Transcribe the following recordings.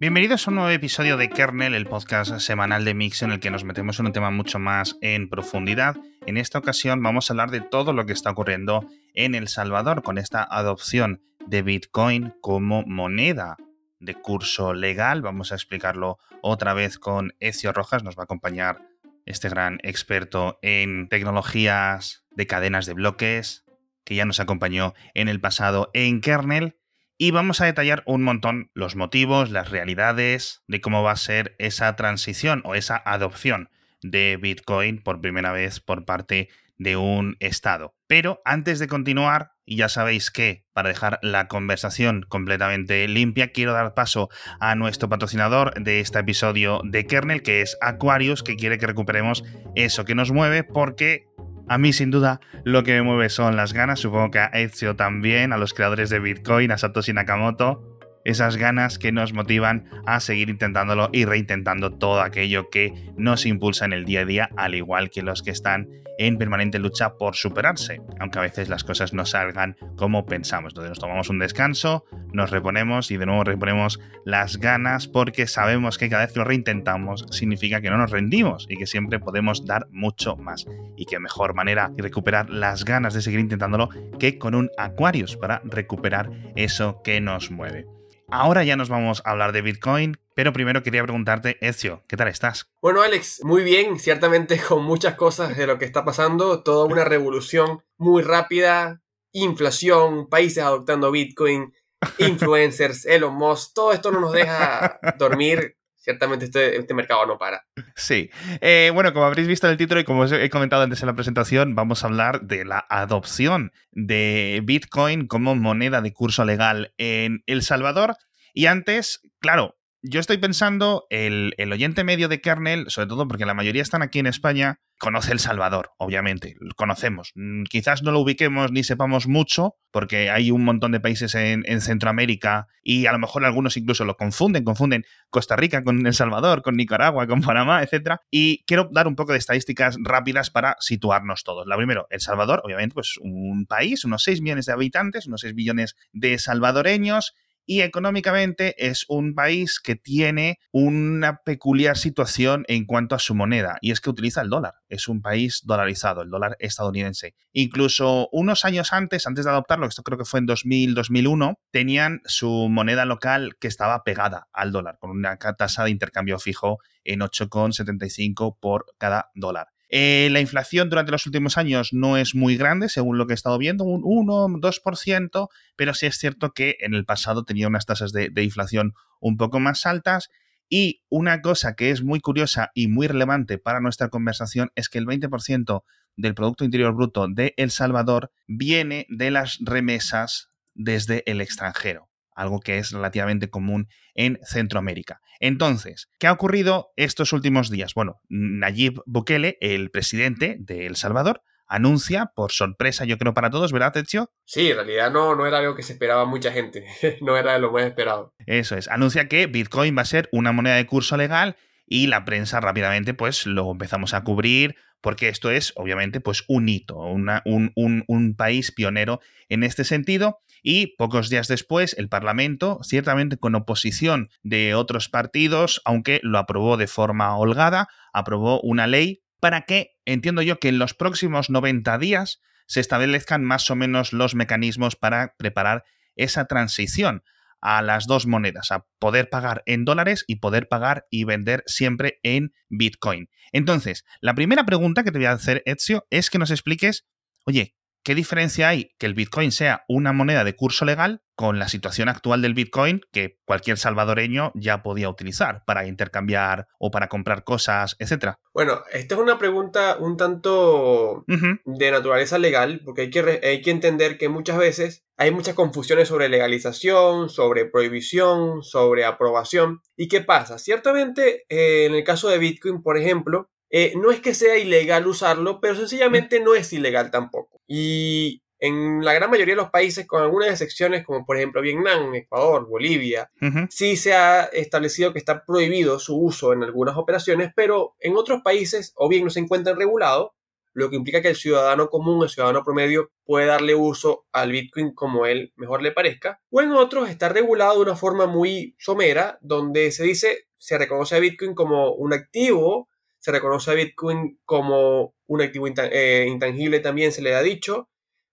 Bienvenidos a un nuevo episodio de Kernel, el podcast semanal de Mix en el que nos metemos en un tema mucho más en profundidad. En esta ocasión vamos a hablar de todo lo que está ocurriendo en El Salvador con esta adopción de Bitcoin como moneda de curso legal. Vamos a explicarlo otra vez con Ezio Rojas, nos va a acompañar este gran experto en tecnologías de cadenas de bloques, que ya nos acompañó en el pasado en Kernel y vamos a detallar un montón los motivos, las realidades de cómo va a ser esa transición o esa adopción de Bitcoin por primera vez por parte de un Estado. Pero antes de continuar, y ya sabéis que para dejar la conversación completamente limpia, quiero dar paso a nuestro patrocinador de este episodio de Kernel, que es Aquarius, que quiere que recuperemos eso que nos mueve, porque a mí, sin duda, lo que me mueve son las ganas. Supongo que a Ezio también, a los creadores de Bitcoin, a Satoshi Nakamoto esas ganas que nos motivan a seguir intentándolo y reintentando todo aquello que nos impulsa en el día a día, al igual que los que están en permanente lucha por superarse, aunque a veces las cosas no salgan como pensamos. Entonces nos tomamos un descanso, nos reponemos y de nuevo reponemos las ganas porque sabemos que cada vez que lo reintentamos significa que no nos rendimos y que siempre podemos dar mucho más. Y qué mejor manera de recuperar las ganas de seguir intentándolo que con un Aquarius para recuperar eso que nos mueve. Ahora ya nos vamos a hablar de Bitcoin, pero primero quería preguntarte, Ezio, ¿qué tal estás? Bueno, Alex, muy bien, ciertamente con muchas cosas de lo que está pasando, toda una revolución muy rápida, inflación, países adoptando Bitcoin, influencers, Elon Musk, todo esto no nos deja dormir. Ciertamente este, este mercado no para. Sí. Eh, bueno, como habréis visto en el título y como os he comentado antes en la presentación, vamos a hablar de la adopción de Bitcoin como moneda de curso legal en El Salvador. Y antes, claro, yo estoy pensando, el, el, oyente medio de kernel, sobre todo porque la mayoría están aquí en España, conoce El Salvador, obviamente, lo conocemos. Mm, quizás no lo ubiquemos ni sepamos mucho, porque hay un montón de países en, en, Centroamérica y a lo mejor algunos incluso lo confunden, confunden Costa Rica con El Salvador, con Nicaragua, con Panamá, etc. Y quiero dar un poco de estadísticas rápidas para situarnos todos. La primero, El Salvador, obviamente, pues un país, unos 6 millones de habitantes, unos 6 billones de salvadoreños y económicamente es un país que tiene una peculiar situación en cuanto a su moneda y es que utiliza el dólar. Es un país dolarizado, el dólar estadounidense. Incluso unos años antes, antes de adoptarlo, esto creo que fue en 2000-2001, tenían su moneda local que estaba pegada al dólar con una tasa de intercambio fijo en 8,75 por cada dólar. Eh, la inflación durante los últimos años no es muy grande, según lo que he estado viendo, un 1, 2%, pero sí es cierto que en el pasado tenía unas tasas de, de inflación un poco más altas. Y una cosa que es muy curiosa y muy relevante para nuestra conversación es que el 20% del Producto Interior Bruto de El Salvador viene de las remesas desde el extranjero algo que es relativamente común en Centroamérica. Entonces, ¿qué ha ocurrido estos últimos días? Bueno, Nayib Bukele, el presidente de El Salvador, anuncia, por sorpresa yo creo para todos, ¿verdad, Techo? Sí, en realidad no, no era algo que se esperaba mucha gente, no era de lo más esperado. Eso es, anuncia que Bitcoin va a ser una moneda de curso legal y la prensa rápidamente pues lo empezamos a cubrir porque esto es obviamente pues un hito, un, un, un país pionero en este sentido y pocos días después el Parlamento, ciertamente con oposición de otros partidos, aunque lo aprobó de forma holgada, aprobó una ley para que, entiendo yo, que en los próximos 90 días se establezcan más o menos los mecanismos para preparar esa transición a las dos monedas, a poder pagar en dólares y poder pagar y vender siempre en Bitcoin. Entonces, la primera pregunta que te voy a hacer, Ezio, es que nos expliques, oye, ¿Qué diferencia hay que el Bitcoin sea una moneda de curso legal con la situación actual del Bitcoin que cualquier salvadoreño ya podía utilizar para intercambiar o para comprar cosas, etcétera? Bueno, esta es una pregunta un tanto de naturaleza legal, porque hay que, hay que entender que muchas veces hay muchas confusiones sobre legalización, sobre prohibición, sobre aprobación. ¿Y qué pasa? Ciertamente, eh, en el caso de Bitcoin, por ejemplo, eh, no es que sea ilegal usarlo, pero sencillamente no es ilegal tampoco. Y en la gran mayoría de los países, con algunas excepciones, como por ejemplo Vietnam, Ecuador, Bolivia, sí se ha establecido que está prohibido su uso en algunas operaciones, pero en otros países o bien no se encuentran regulados lo que implica que el ciudadano común, el ciudadano promedio, puede darle uso al Bitcoin como él mejor le parezca. O en otros está regulado de una forma muy somera, donde se dice, se reconoce a Bitcoin como un activo, se reconoce a Bitcoin como un activo eh, intangible también se le ha dicho,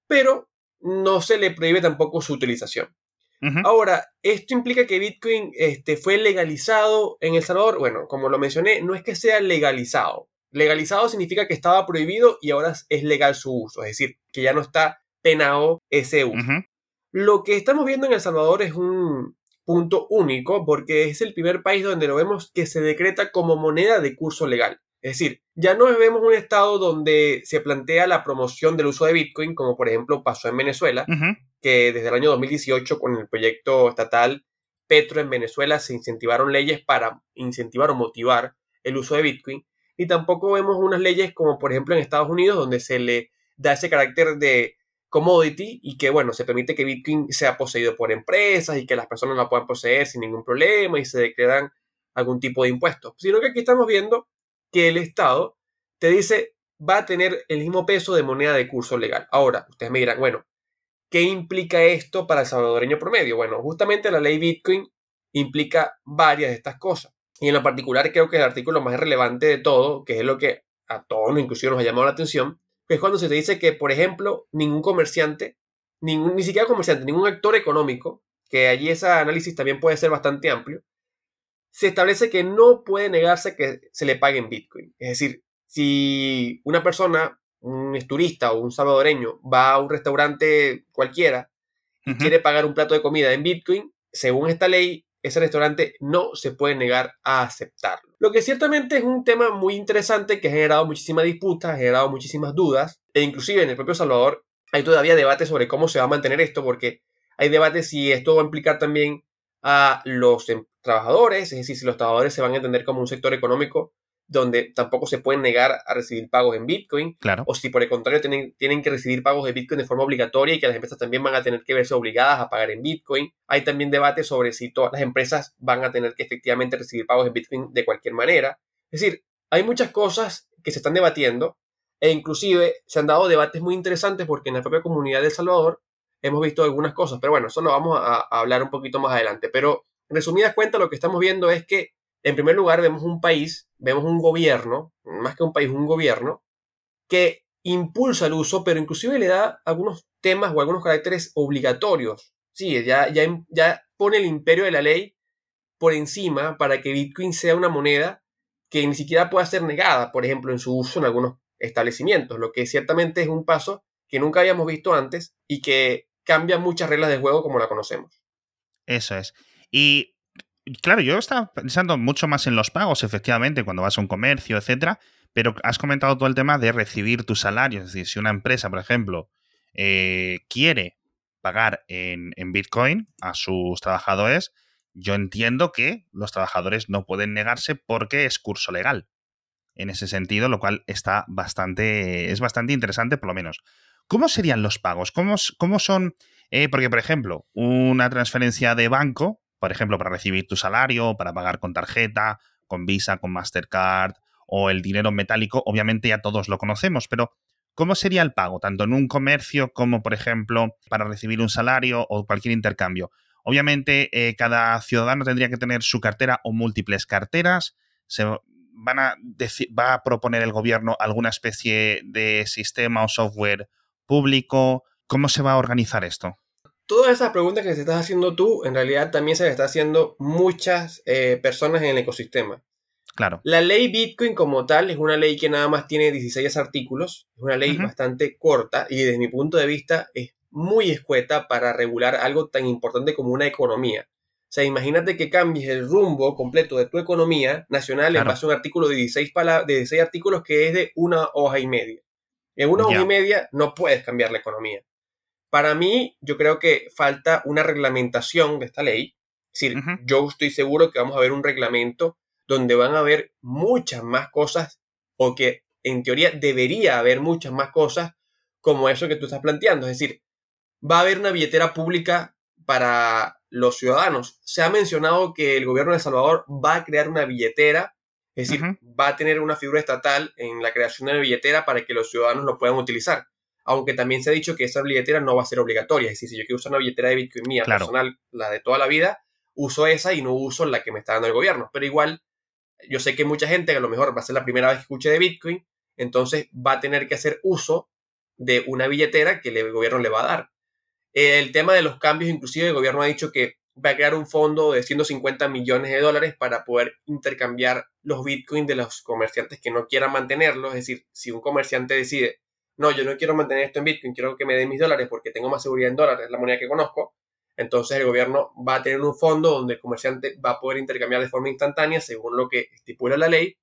pero no se le prohíbe tampoco su utilización. Ahora, esto implica que Bitcoin este, fue legalizado en El Salvador. Bueno, como lo mencioné, no es que sea legalizado. Legalizado significa que estaba prohibido y ahora es legal su uso, es decir, que ya no está penado ese uso. Lo que estamos viendo en El Salvador es un punto único porque es el primer país donde lo vemos que se decreta como moneda de curso legal. Es decir, ya no vemos un estado donde se plantea la promoción del uso de Bitcoin, como por ejemplo pasó en Venezuela, que desde el año 2018 con el proyecto estatal Petro en Venezuela se incentivaron leyes para incentivar o motivar el uso de Bitcoin. Y tampoco vemos unas leyes como por ejemplo en Estados Unidos, donde se le da ese carácter de commodity y que, bueno, se permite que Bitcoin sea poseído por empresas y que las personas la puedan poseer sin ningún problema y se declaran algún tipo de impuestos. Sino que aquí estamos viendo que el Estado te dice va a tener el mismo peso de moneda de curso legal. Ahora, ustedes me dirán, bueno, ¿qué implica esto para el salvadoreño promedio? Bueno, justamente la ley Bitcoin implica varias de estas cosas. Y en lo particular creo que el artículo más relevante de todo, que es lo que a todos inclusive nos ha llamado la atención, es cuando se te dice que, por ejemplo, ningún comerciante, ningún, ni siquiera comerciante, ningún actor económico, que allí ese análisis también puede ser bastante amplio, se establece que no puede negarse que se le pague en Bitcoin. Es decir, si una persona, un turista o un salvadoreño, va a un restaurante cualquiera y quiere pagar un plato de comida en Bitcoin, según esta ley, ese restaurante no se puede negar a aceptarlo. Lo que ciertamente es un tema muy interesante que ha generado muchísima disputa, ha generado muchísimas dudas, e inclusive en el propio Salvador hay todavía debate sobre cómo se va a mantener esto, porque hay debate si esto va a implicar también a los em, trabajadores, es decir, si los trabajadores se van a entender como un sector económico donde tampoco se pueden negar a recibir pagos en Bitcoin, claro. o si por el contrario tienen, tienen que recibir pagos de Bitcoin de forma obligatoria y que las empresas también van a tener que verse obligadas a pagar en Bitcoin. Hay también debate sobre si todas las empresas van a tener que efectivamente recibir pagos en Bitcoin de cualquier manera. Es decir, hay muchas cosas que se están debatiendo e inclusive se han dado debates muy interesantes porque en la propia comunidad de El Salvador hemos visto algunas cosas, pero bueno, eso lo vamos a, hablar un poquito más adelante. Pero resumidas cuentas, lo que estamos viendo es que, en primer lugar, vemos un país, vemos un gobierno, más que un país, un gobierno, que impulsa el uso, pero inclusive le da algunos temas o algunos caracteres obligatorios. Sí, ya, ya, ya pone el imperio de la ley por encima para que Bitcoin sea una moneda que ni siquiera pueda ser negada, por ejemplo, en su uso en algunos establecimientos, lo que ciertamente es un paso que nunca habíamos visto antes y que cambia muchas reglas de juego como la conocemos. Eso es. Y claro, yo estaba pensando mucho más en los pagos, efectivamente, cuando vas a un comercio, etcétera, pero has comentado todo el tema de recibir tu salario. Es decir, si una empresa, por ejemplo, eh, quiere pagar en, en Bitcoin a sus trabajadores, yo entiendo que los trabajadores no pueden negarse porque es curso legal. En ese sentido, lo cual está bastante. es bastante interesante, por lo menos. ¿Cómo serían los pagos? ¿Cómo, cómo son? Eh, porque, por ejemplo, una transferencia de banco, por ejemplo, para recibir tu salario, para pagar con tarjeta, con Visa, con Mastercard o el dinero metálico, obviamente ya todos lo conocemos, pero ¿cómo sería el pago? Tanto en un comercio como, por ejemplo, para recibir un salario o cualquier intercambio. Obviamente, eh, cada ciudadano tendría que tener su cartera o múltiples carteras. Se van a va a proponer el gobierno alguna especie de sistema o software público? ¿Cómo se va a organizar esto? Todas esas preguntas que te estás haciendo tú, en realidad también se le está haciendo muchas eh, personas en el ecosistema. Claro. La ley Bitcoin como tal es una ley que nada más tiene 16 artículos, es una ley bastante corta y desde mi punto de vista es muy escueta para regular algo tan importante como una economía. O sea, imagínate que cambies el rumbo completo de tu economía nacional en base a un artículo de 16, de 16 artículos que es de una hoja y media. En una hora y media no puedes cambiar la economía. Para mí, yo creo que falta una reglamentación de esta ley. Es decir, yo estoy seguro que vamos a ver un reglamento donde van a haber muchas más cosas o que en teoría debería haber muchas más cosas como eso que tú estás planteando. Es decir, va a haber una billetera pública para los ciudadanos. Se ha mencionado que el gobierno de El Salvador va a crear una billetera Es decir, va a tener una figura estatal en la creación de una billetera para que los ciudadanos lo puedan utilizar. Aunque también se ha dicho que esa billetera no va a ser obligatoria. Es decir, si yo quiero usar una billetera de Bitcoin mía personal, la de toda la vida, uso esa y no uso la que me está dando el gobierno. Pero igual, yo sé que mucha gente que a lo mejor va a ser la primera vez que escuche de Bitcoin, entonces va a tener que hacer uso de una billetera que el gobierno le va a dar. El tema de los cambios, inclusive el gobierno ha dicho que va a crear un fondo de 150 millones de dólares para poder intercambiar los bitcoins de los comerciantes que no quieran mantenerlos. Es decir, si un comerciante decide, no, yo no quiero mantener esto en bitcoin, quiero que me den mis dólares porque tengo más seguridad en dólares, es la moneda que conozco, entonces el gobierno va a tener un fondo donde el comerciante va a poder intercambiar de forma instantánea, según lo que estipula la ley,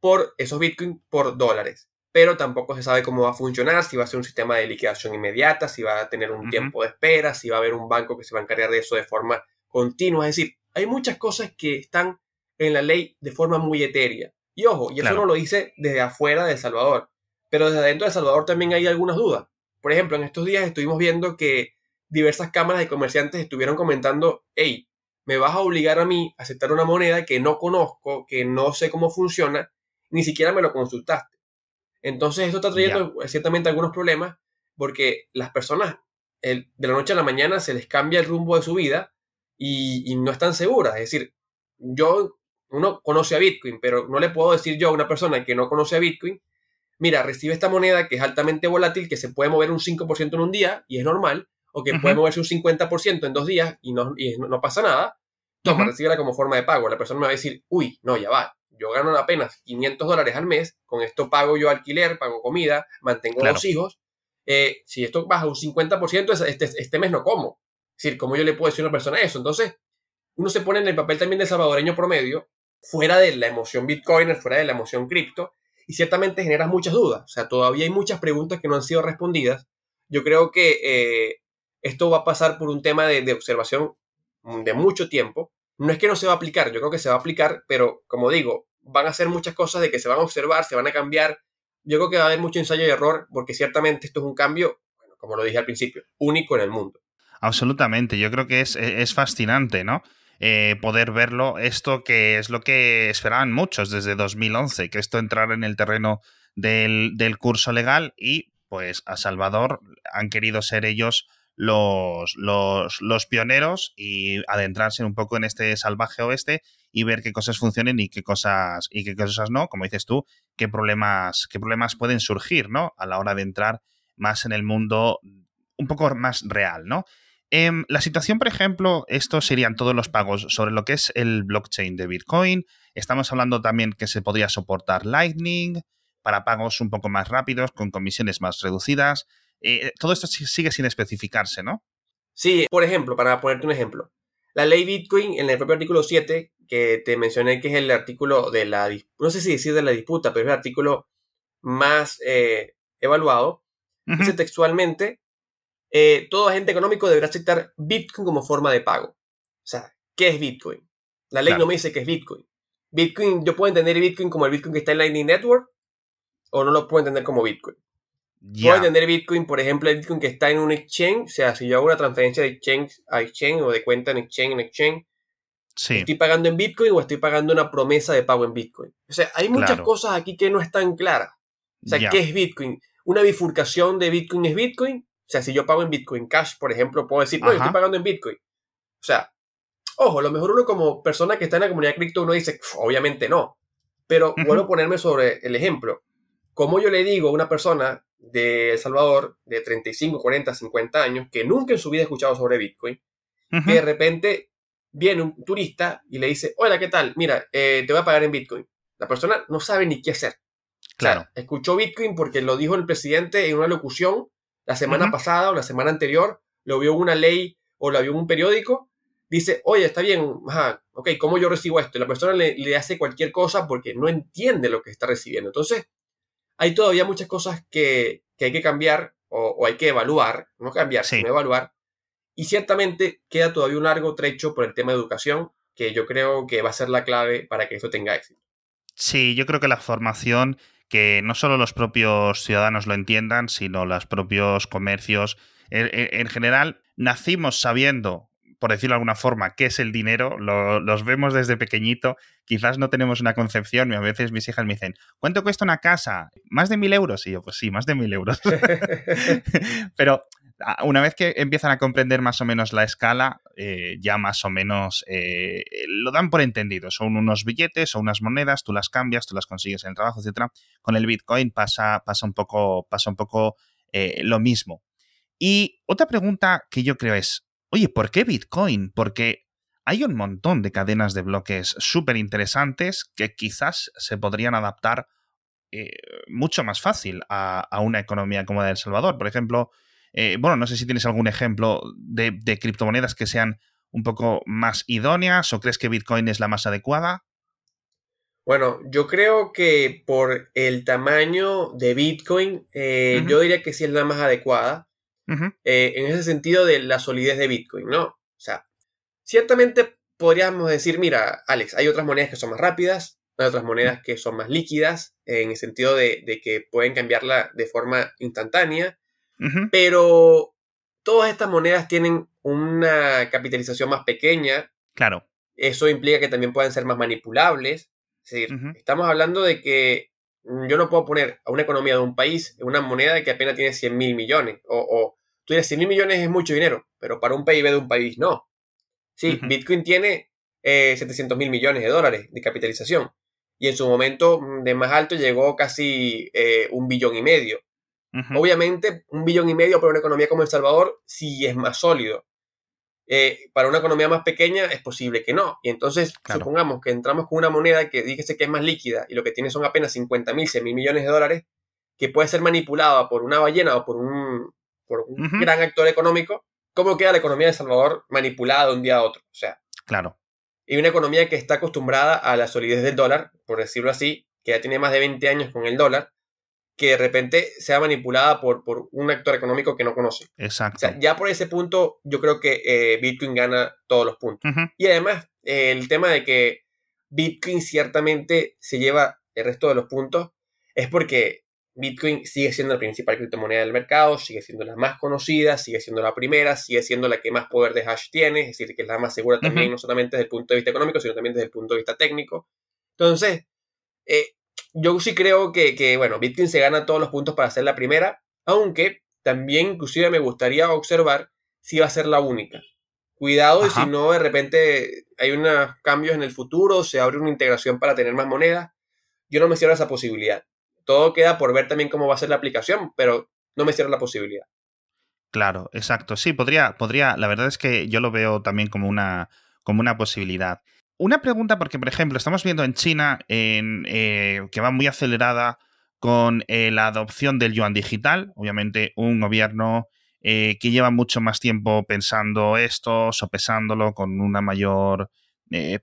por esos bitcoins por dólares pero tampoco se sabe cómo va a funcionar, si va a ser un sistema de liquidación inmediata, si va a tener un tiempo de espera, si va a haber un banco que se va a encargar de eso de forma continua. Es decir, hay muchas cosas que están en la ley de forma muy etérea. Y ojo, y eso no lo dice desde afuera de El Salvador, pero desde adentro de El Salvador también hay algunas dudas. Por ejemplo, en estos días estuvimos viendo que diversas cámaras de comerciantes estuvieron comentando, hey, me vas a obligar a mí a aceptar una moneda que no conozco, que no sé cómo funciona, ni siquiera me lo consultaste. Entonces esto está trayendo ciertamente algunos problemas porque las personas de la noche a la mañana se les cambia el rumbo de su vida y, no están seguras. Es decir, yo, uno conoce a Bitcoin, pero no le puedo decir yo a una persona que no conoce a Bitcoin, mira, recibe esta moneda que es altamente volátil, que se puede mover un 5% en un día y es normal, o que puede moverse un 50% en dos días y no, no, pasa nada, toma, uh como forma de pago. La persona me va a decir, uy, no, ya va, yo gano apenas 500 dólares al mes, con esto pago yo alquiler, pago comida, mantengo a los hijos. Eh, si esto baja un 50%, este, este mes no como. Es decir, ¿cómo yo le puedo decir a una persona eso? Entonces, uno se pone en el papel también de salvadoreño promedio, fuera de la emoción Bitcoin, fuera de la emoción cripto, y ciertamente genera muchas dudas. O sea, todavía hay muchas preguntas que no han sido respondidas. Yo creo que eh, esto va a pasar por un tema de, observación de mucho tiempo. No es que no se va a aplicar, yo creo que se va a aplicar, pero como digo, van a hacer muchas cosas de que se van a observar, se van a cambiar. Yo creo que va a haber mucho ensayo y error, porque ciertamente esto es un cambio, como lo dije al principio, único en el mundo. Absolutamente, yo creo que es, es fascinante, ¿no? Eh, poder verlo, esto que es lo que esperaban muchos desde 2011, que esto entrara en el terreno del, del curso legal y pues a Salvador han querido ser ellos los, los, los, pioneros y adentrarse un poco en este salvaje oeste y ver qué cosas funcionen y qué cosas y qué cosas no, como dices tú, qué problemas, qué problemas pueden surgir, ¿no? A la hora de entrar más en el mundo un poco más real, ¿no? Em, la situación, por ejemplo, estos serían todos los pagos sobre lo que es el blockchain de Bitcoin. Estamos hablando también que se podría soportar Lightning para pagos un poco más rápidos, con comisiones más reducidas. Eh, todo esto sigue sin especificarse, ¿no? Sí, por ejemplo, para ponerte un ejemplo, la ley Bitcoin en el propio artículo 7, que te mencioné que es el artículo de la, no sé si decir de la disputa, pero es el artículo más eh, evaluado, dice textualmente, eh, todo agente económico deberá aceptar Bitcoin como forma de pago. O sea, ¿qué es Bitcoin? La ley no me dice qué es Bitcoin. Bitcoin, yo puedo entender Bitcoin como el Bitcoin que está en Lightning Network o no lo puedo entender como Bitcoin. Puedo entender Bitcoin, por ejemplo, el Bitcoin que está en un exchange, o sea, si yo hago una transferencia de exchange a exchange o de cuenta en exchange en exchange, ¿estoy pagando en Bitcoin o estoy pagando una promesa de pago en Bitcoin? O sea, hay muchas cosas aquí que no están claras. O sea, ¿qué es Bitcoin? ¿Una bifurcación de Bitcoin es Bitcoin? O sea, si yo pago en Bitcoin Cash, por ejemplo, puedo decir, no, yo estoy pagando en Bitcoin. O sea, ojo, a lo mejor uno como persona que está en la comunidad cripto, uno dice, obviamente no. Pero vuelvo a ponerme sobre el ejemplo. ¿Cómo yo le digo a una persona de El Salvador de 35, 40, 50 años que nunca en su vida ha escuchado sobre Bitcoin, que de repente viene un turista y le dice, hola, ¿qué tal? Mira, eh, te voy a pagar en Bitcoin. La persona no sabe ni qué hacer. Claro. escuchó Bitcoin porque lo dijo el presidente en una locución la semana pasada o la semana anterior, lo vio una ley o lo vio en un periódico, dice, oye, está bien, ajá, ok, ¿cómo yo recibo esto? Y la persona le, le hace cualquier cosa porque no entiende lo que está recibiendo. Entonces, hay todavía muchas cosas que, hay que cambiar o, hay que evaluar, no cambiar, sino evaluar. Y ciertamente queda todavía un largo trecho por el tema de educación, que yo creo que va a ser la clave para que esto tenga éxito. Sí, yo creo que la formación, que no solo los propios ciudadanos lo entiendan, sino los propios comercios, en, en general, nacimos sabiendo por decirlo de alguna forma, qué es el dinero, los vemos desde pequeñito, quizás no tenemos una concepción y a veces mis hijas me dicen, ¿cuánto cuesta una casa? ¿Más de mil euros? Y yo, pues sí, más de mil euros. Pero una vez que empiezan a comprender más o menos la escala, eh, ya más o menos eh, lo dan por entendido. Son unos billetes o unas monedas, tú las cambias, tú las consigues en el trabajo, etc. Con el Bitcoin pasa, pasa un poco, pasa un poco eh, lo mismo. Y otra pregunta que yo creo es, oye, ¿por qué Bitcoin? Porque hay un montón de cadenas de bloques súper interesantes que quizás se podrían adaptar mucho más fácil a, a, una economía como la de El Salvador. Por ejemplo, eh, bueno, no sé si tienes algún ejemplo de, criptomonedas que sean un poco más idóneas o crees que Bitcoin es la más adecuada. Bueno, yo creo que por el tamaño de Bitcoin, eh, yo diría que sí es la más adecuada. Eh, en ese sentido de la solidez de Bitcoin, ¿no? O sea, ciertamente podríamos decir, mira, Alex, hay otras monedas que son más rápidas, hay otras monedas que son más líquidas, en el sentido de que pueden cambiarla de forma instantánea. Pero todas estas monedas tienen una capitalización más pequeña. Claro. Eso implica que también pueden ser más manipulables. Es decir, estamos hablando de que yo no puedo poner a una economía de un país una moneda que apenas tiene 100 mil millones. O, o tú dices, 100 mil millones es mucho dinero, pero para un PIB de un país no. Sí, Bitcoin tiene eh, 700 mil millones de dólares de capitalización. Y en su momento mm, de más alto llegó casi eh, un billón y medio. Obviamente, un billón y medio para una economía como El Salvador sí es más sólido. Eh, para una economía más pequeña es posible que no. Y entonces, supongamos que entramos con una moneda que dígase que es más líquida y lo que tiene son apenas 50 mil, 100 mil millones de dólares, que puede ser manipulada por una ballena o por un, por un gran actor económico. ¿Cómo queda la economía de El Salvador manipulada de un día a otro? O sea, claro. Y una economía que está acostumbrada a la solidez del dólar, por decirlo así, que ya tiene más de 20 años con el dólar, que de repente sea manipulada por, por un actor económico que no conoce. Exacto. O sea, ya por ese punto, yo creo que eh, Bitcoin gana todos los puntos. Y además, el tema de que Bitcoin ciertamente se lleva el resto de los puntos es porque Bitcoin sigue siendo la principal criptomoneda del mercado, sigue siendo la más conocida, sigue siendo la primera, sigue siendo la que más poder de hash tiene, es decir, que es la más segura también, no solamente desde el punto de vista económico, sino también desde el punto de vista técnico. Entonces, eh, yo sí creo que, bueno, Bitcoin se gana todos los puntos para ser la primera, aunque también inclusive me gustaría observar si va a ser la única. Cuidado y si no de repente hay unos cambios en el futuro, se abre una integración para tener más monedas. Yo no me cierro esa posibilidad. Todo queda por ver también cómo va a ser la aplicación, pero no me cierro la posibilidad. Claro, exacto. Sí, podría, podría. La verdad es que yo lo veo también como una, como una posibilidad. Una pregunta, porque por ejemplo, estamos viendo en China eh, que va muy acelerada con eh, la adopción del yuan digital, obviamente un gobierno eh, que lleva mucho más tiempo pensando esto, sopesándolo con un mayor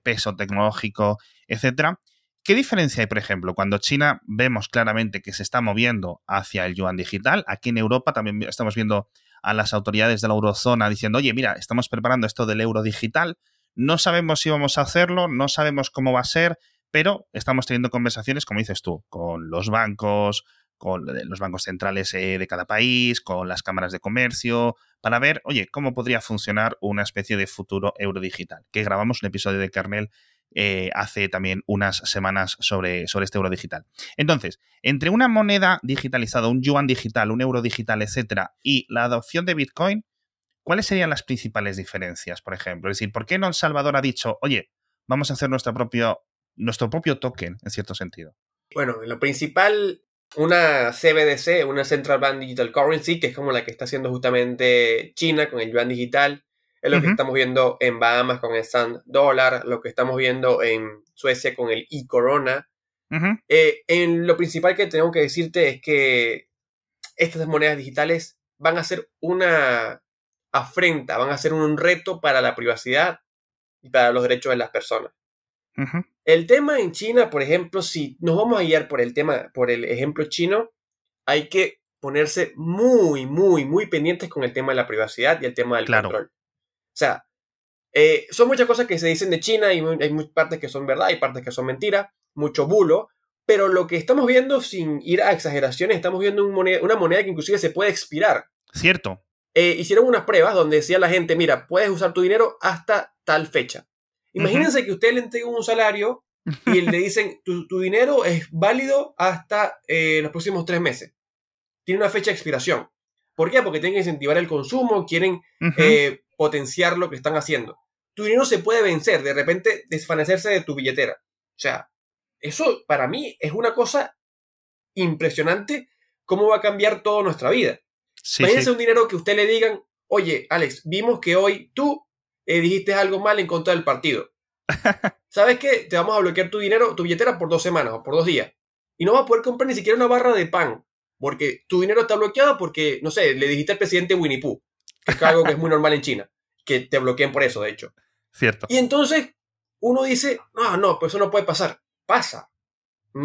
peso tecnológico, etc. ¿Qué diferencia hay, por ejemplo, cuando China vemos claramente que se está moviendo hacia el yuan digital? Aquí en Europa también estamos viendo a las autoridades de la eurozona diciendo, oye, mira, estamos preparando esto del euro digital, no sabemos si vamos a hacerlo, no sabemos cómo va a ser, pero estamos teniendo conversaciones, como dices tú, con los bancos, con los bancos centrales eh, de cada país, con las cámaras de comercio, para ver, oye, cómo podría funcionar una especie de futuro euro digital. Que grabamos un episodio de Kernel eh, hace también unas semanas sobre, sobre este euro digital. Entonces, entre una moneda digitalizada, un yuan digital, un euro digital, etcétera, y la adopción de Bitcoin, ¿cuáles serían las principales diferencias, por ejemplo? Es decir, ¿por qué no El Salvador ha dicho, oye, vamos a hacer nuestro propio, nuestro propio token, en cierto sentido? Bueno, lo principal, una CBDC, una Central Bank Digital Currency, que es como la que está haciendo justamente China con el yuan digital, es lo que estamos viendo en Bahamas con el Sand Dollar, lo que estamos viendo en Suecia con el e-Corona. Eh, en lo principal que tengo que decirte es que estas monedas digitales van a ser una afrenta, van a ser un reto para la privacidad y para los derechos de las personas. El tema en China, por ejemplo, si nos vamos a guiar por el tema, por el ejemplo chino, hay que ponerse muy, muy, muy pendientes con el tema de la privacidad y el tema del control. O sea, eh, son muchas cosas que se dicen de China y hay partes que son verdad y partes que son mentira, mucho bulo, pero lo que estamos viendo, sin ir a exageraciones, estamos viendo una moneda que inclusive se puede expirar. Cierto. Eh, hicieron unas pruebas donde decía la gente, mira, puedes usar tu dinero hasta tal fecha. Imagínense que usted le entrega un salario y le dicen, tu, dinero es válido hasta eh, los próximos tres meses. Tiene una fecha de expiración. ¿Por qué? Porque tienen que incentivar el consumo, quieren eh, potenciar lo que están haciendo. Tu dinero se puede vencer, de repente desvanecerse de tu billetera. O sea, eso para mí es una cosa impresionante cómo va a cambiar toda nuestra vida. Imagínense un dinero que usted le digan, oye, Alex, vimos que hoy tú eh, dijiste algo mal en contra del partido. ¿Sabes qué? Te vamos a bloquear tu dinero, tu billetera por dos semanas o por dos días. Y no vas a poder comprar ni siquiera una barra de pan. Porque tu dinero está bloqueado porque, no sé, le dijiste al presidente Winnie Pooh. Que es algo que es muy normal en China. Que te bloqueen por eso, de hecho. Cierto. Y entonces uno dice, no, no, pues eso no puede pasar. Pasa.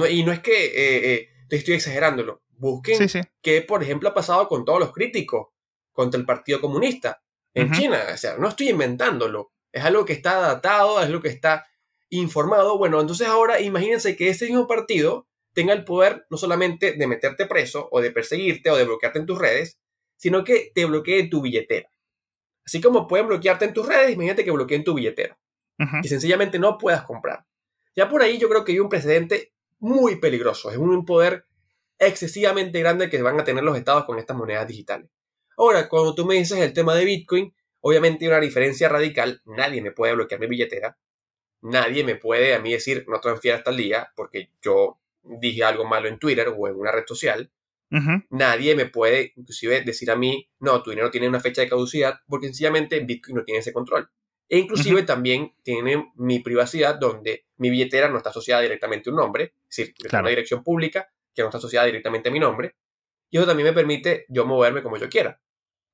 y no es que eh, eh, te estoy exagerándolo. Busquen qué, por ejemplo, ha pasado con todos los críticos contra el Partido Comunista en China. O sea, no estoy inventándolo. Es algo que está datado, es algo que está informado. Bueno, entonces ahora imagínense que ese mismo partido tenga el poder no solamente de meterte preso o de perseguirte o de bloquearte en tus redes, sino que te bloquee tu billetera. Así como pueden bloquearte en tus redes, imagínate que bloqueen tu billetera. Y sencillamente no puedas comprar. Ya por ahí yo creo que hay un precedente muy peligroso. Es un poder excesivamente grande que van a tener los estados con estas monedas digitales. Ahora, cuando tú me dices el tema de Bitcoin, obviamente hay una diferencia radical. Nadie me puede bloquear mi billetera. Nadie me puede a mí decir no transfiera hasta el día porque yo dije algo malo en Twitter o en una red social. Nadie me puede inclusive decir a mí, no, tu dinero tiene una fecha de caducidad porque sencillamente Bitcoin no tiene ese control. E inclusive también tiene mi privacidad donde mi billetera no está asociada directamente a un nombre, es decir, es una dirección pública que no está asociada directamente a mi nombre. Y eso también me permite yo moverme como yo quiera.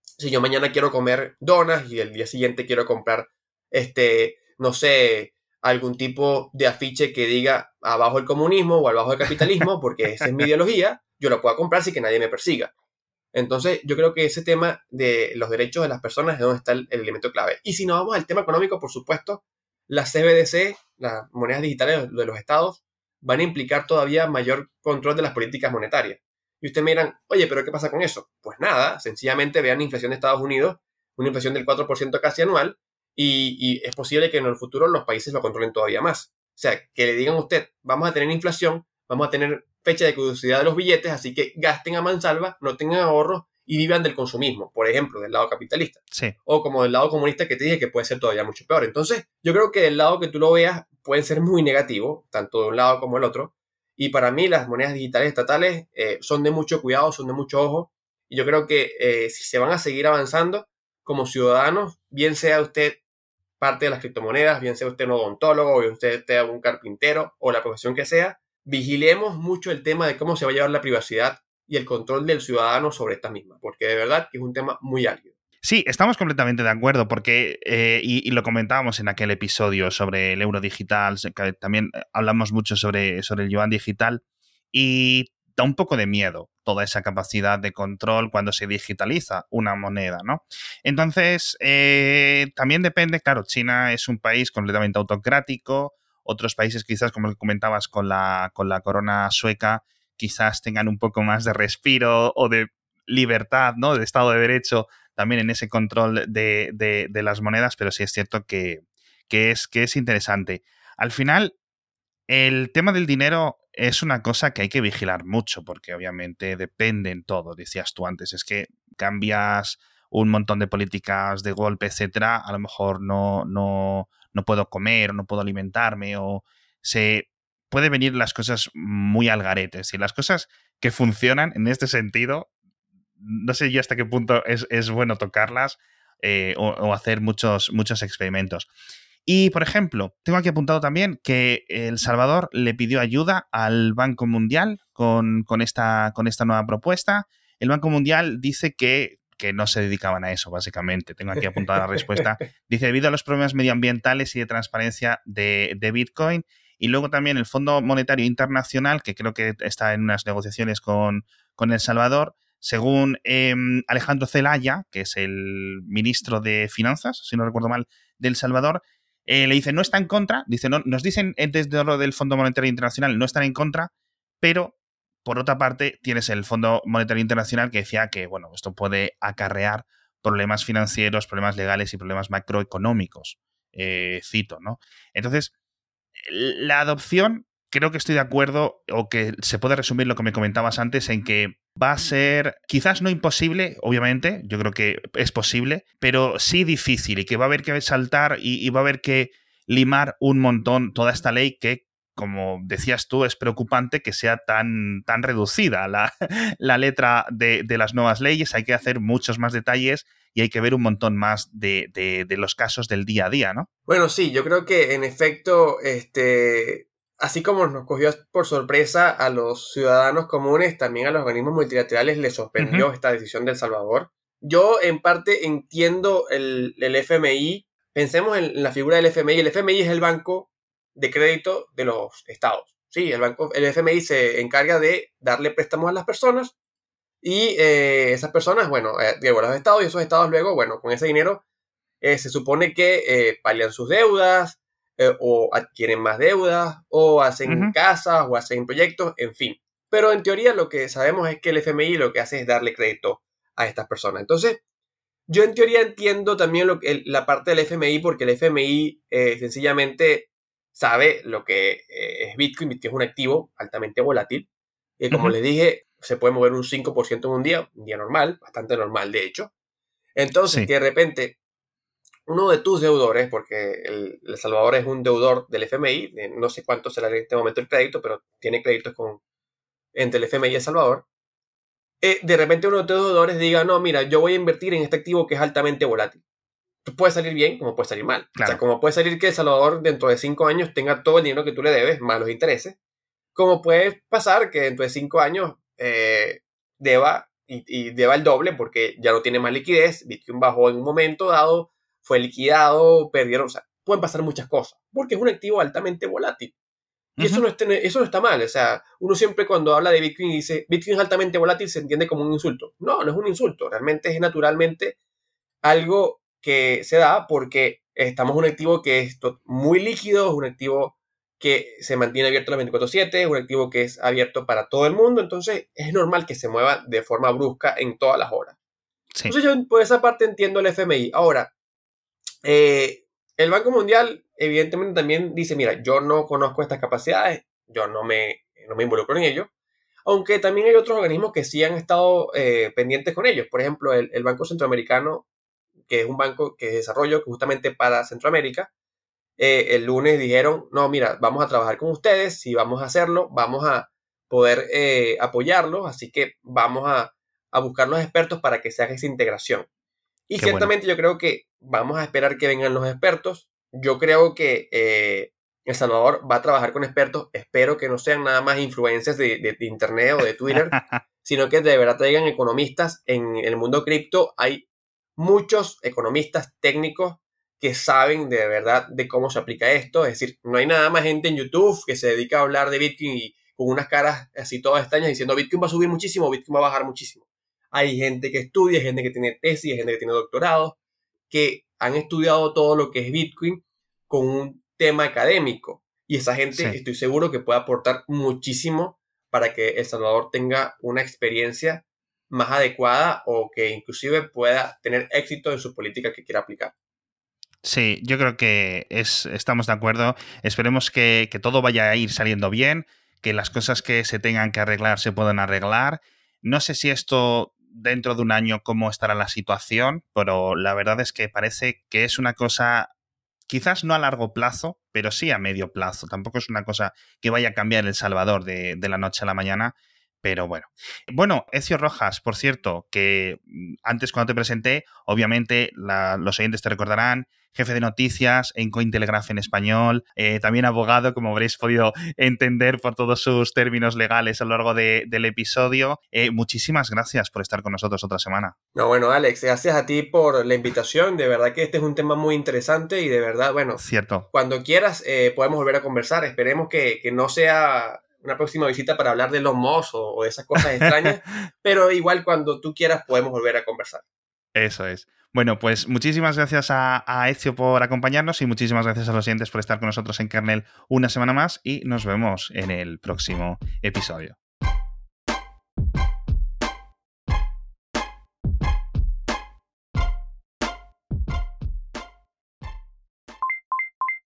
Si yo mañana quiero comer donas y el día siguiente quiero comprar, este, no sé, algún tipo de afiche que diga abajo el comunismo o abajo el capitalismo, porque esa es mi ideología, yo lo puedo comprar sin que nadie me persiga. Entonces, yo creo que ese tema de los derechos de las personas es donde está el, elemento clave. Y si nos vamos al tema económico, por supuesto, las CBDC, las monedas digitales de los estados, van a implicar todavía mayor control de las políticas monetarias. Y ustedes me dirán, oye, pero ¿qué pasa con eso? Pues nada, sencillamente vean la inflación de Estados Unidos, una inflación del 4% casi anual, y, es posible que en el futuro los países lo controlen todavía más. O sea, que le digan a usted, vamos a tener inflación, vamos a tener fecha de caducidad de los billetes, así que gasten a mansalva, no tengan ahorros y vivan del consumismo, por ejemplo, del lado capitalista. Sí. O como del lado comunista que te dije que puede ser todavía mucho peor. Entonces, yo creo que del lado que tú lo veas puede ser muy negativo, tanto de un lado como del otro. Y para mí las monedas digitales estatales eh, son de mucho cuidado, son de mucho ojo. Y yo creo que eh, si se van a seguir avanzando como ciudadanos, bien sea usted parte de las criptomonedas, bien sea usted un odontólogo, bien sea usted un carpintero o la profesión que sea, vigilemos mucho el tema de cómo se va a llevar la privacidad y el control del ciudadano sobre esta misma, porque de verdad que es un tema muy álgido. Sí, estamos completamente de acuerdo, porque, eh, y, lo comentábamos en aquel episodio sobre el euro digital, también hablamos mucho sobre, sobre el yuan digital, y da un poco de miedo toda esa capacidad de control cuando se digitaliza una moneda, ¿no? Entonces, eh, también depende, claro, China es un país completamente autocrático, otros países quizás, como comentabas con la, con la corona sueca, quizás tengan un poco más de respiro o de libertad, ¿no? De Estado de Derecho también en ese control de, las monedas, pero sí es cierto que, es, que es interesante. Al final, el tema del dinero es una cosa que hay que vigilar mucho, porque obviamente depende en todo, decías tú antes, es que cambias un montón de políticas de golpe, etcétera, a lo mejor no, no, no puedo comer o no puedo alimentarme o se puede venir las cosas muy al garete. Y las cosas que funcionan en este sentido, no sé yo hasta qué punto es, bueno tocarlas eh, o, hacer muchos, muchos experimentos. Y, por ejemplo, tengo aquí apuntado también que El Salvador le pidió ayuda al Banco Mundial con, con, esta, con esta nueva propuesta. El Banco Mundial dice que que no se dedicaban a eso, básicamente. Tengo aquí apuntada la respuesta. Dice, debido a los problemas medioambientales y de transparencia de, Bitcoin, y luego también el Fondo Monetario Internacional, que creo que está en unas negociaciones con, con El Salvador, según em, Alejandro Zelaya, que es el ministro de Finanzas, si no recuerdo mal, de El Salvador, eh, le dice, no está en contra, dice, no, nos dicen desde lo del Fondo Monetario Internacional, no están en contra, pero por otra parte, tienes el Fondo Monetario Internacional que decía que, bueno, esto puede acarrear problemas financieros, problemas legales y problemas macroeconómicos. Eh, cito, ¿no? Entonces, la adopción, creo que estoy de acuerdo, o que se puede resumir lo que me comentabas antes, en que va a ser quizás no imposible, obviamente, yo creo que es posible, pero sí difícil y que va a haber que saltar y, va a haber que limar un montón toda esta ley que como decías tú, es preocupante que sea tan, tan reducida la, letra de, las nuevas leyes. Hay que hacer muchos más detalles y hay que ver un montón más de, de, los casos del día a día, ¿no? Bueno, sí, yo creo que en efecto, este, así como nos cogió por sorpresa a los ciudadanos comunes, también a los organismos multilaterales les sorprendió esta decisión del Salvador. Yo en parte entiendo el, el, FMI. Pensemos en la figura del FMI. El FMI es el banco de crédito de los estados. Sí, el banco, el FMI se encarga de darle préstamos a las personas y eh, esas personas, bueno, eh, a los estados y esos estados luego, bueno, con ese dinero eh, se supone que eh, palian sus deudas, eh, o adquieren más deudas, o hacen casas, o hacen proyectos, en fin. Pero en teoría lo que sabemos es que el FMI lo que hace es darle crédito a estas personas. Entonces, yo en teoría entiendo también lo que, la parte del FMI, porque el FMI sencillamente sabe lo que eh, es Bitcoin, que es un activo altamente volátil. Y como les dije, se puede mover un 5% en un día, un día normal, bastante normal de hecho. Entonces, que de repente uno de tus deudores, porque el, Salvador es un deudor del FMI, no sé cuánto será en este momento el crédito, pero tiene créditos con, entre el FMI y El Salvador, eh, de repente uno de tus deudores diga, no, mira, yo voy a invertir en este activo que es altamente volátil. Puede salir bien como puede salir mal. O sea, como puede salir que El Salvador dentro de cinco años tenga todo el dinero que tú le debes, más los intereses, como puede pasar que dentro de cinco años eh, deba y, y deba el doble porque ya no tiene más liquidez, Bitcoin bajó en un momento dado, fue liquidado, perdieron, o sea, pueden pasar muchas cosas, porque es un activo altamente volátil. Y eso, no está, eso no está mal, o sea, uno siempre cuando habla de Bitcoin y dice Bitcoin es altamente volátil se entiende como un insulto. No, no es un insulto, realmente es naturalmente algo que se da porque estamos en un activo que es muy líquido, es un activo que se mantiene abierto las 24/7, es un activo que es abierto para todo el mundo, entonces es normal que se mueva de forma brusca en todas las horas. Entonces yo por esa parte entiendo el FMI. Ahora, eh, el Banco Mundial evidentemente también dice, mira, yo no conozco estas capacidades, yo no me, no me involucro en ello, aunque también hay otros organismos que sí han estado eh, pendientes con ellos. Por ejemplo, el, Banco Centroamericano, que es un banco que es desarrollo justamente para Centroamérica, eh, el lunes dijeron, no, mira, vamos a trabajar con ustedes, si vamos a hacerlo, vamos a poder apoyarlos, así que vamos a, a buscar los expertos para que se haga esa integración. Y ciertamente yo creo que vamos a esperar que vengan los expertos. Yo creo que eh, El Salvador va a trabajar con expertos. Espero que no sean nada más influencias de, Internet o de Twitter, sino que de verdad traigan economistas. En el mundo cripto hay muchos economistas técnicos que saben de verdad de cómo se aplica esto. Es decir, no hay nada más gente en YouTube que se dedica a hablar de Bitcoin y con unas caras así todas extrañas diciendo Bitcoin va a subir muchísimo, Bitcoin va a bajar muchísimo. Hay gente que estudia, gente que tiene tesis, gente que tiene doctorado, que han estudiado todo lo que es Bitcoin con un tema académico. Y esa gente estoy seguro que puede aportar muchísimo para que El Salvador tenga una experiencia más adecuada o que inclusive pueda tener éxito en su política que quiera aplicar. Sí, yo creo que es, estamos de acuerdo. Esperemos que, que todo vaya a ir saliendo bien, que las cosas que se tengan que arreglar se puedan arreglar. No sé si esto dentro de un año cómo estará la situación, pero la verdad es que parece que es una cosa quizás no a largo plazo, pero sí a medio plazo. Tampoco es una cosa que vaya a cambiar El Salvador de, de la noche a la mañana, pero bueno. Bueno, Ecio Rojas, por cierto, que mm, antes cuando te presenté, obviamente los oyentes te recordarán jefe de noticias en Cointelegraph en español, eh, también abogado, como habréis podido entender por todos sus términos legales a lo largo del episodio. Eh, muchísimas gracias por estar con nosotros otra semana. No, bueno, Alex, gracias a ti por la invitación. De verdad que este es un tema muy interesante y de verdad, bueno, cierto. Cuando quieras eh, podemos volver a conversar. Esperemos que, no sea una próxima visita para hablar de los mos o, de esas cosas extrañas, pero igual cuando tú quieras podemos volver a conversar. Eso es. Bueno, pues muchísimas gracias a, a, Ezio por acompañarnos y muchísimas gracias a los oyentes por estar con nosotros en Kernel una semana más y nos vemos en el próximo episodio.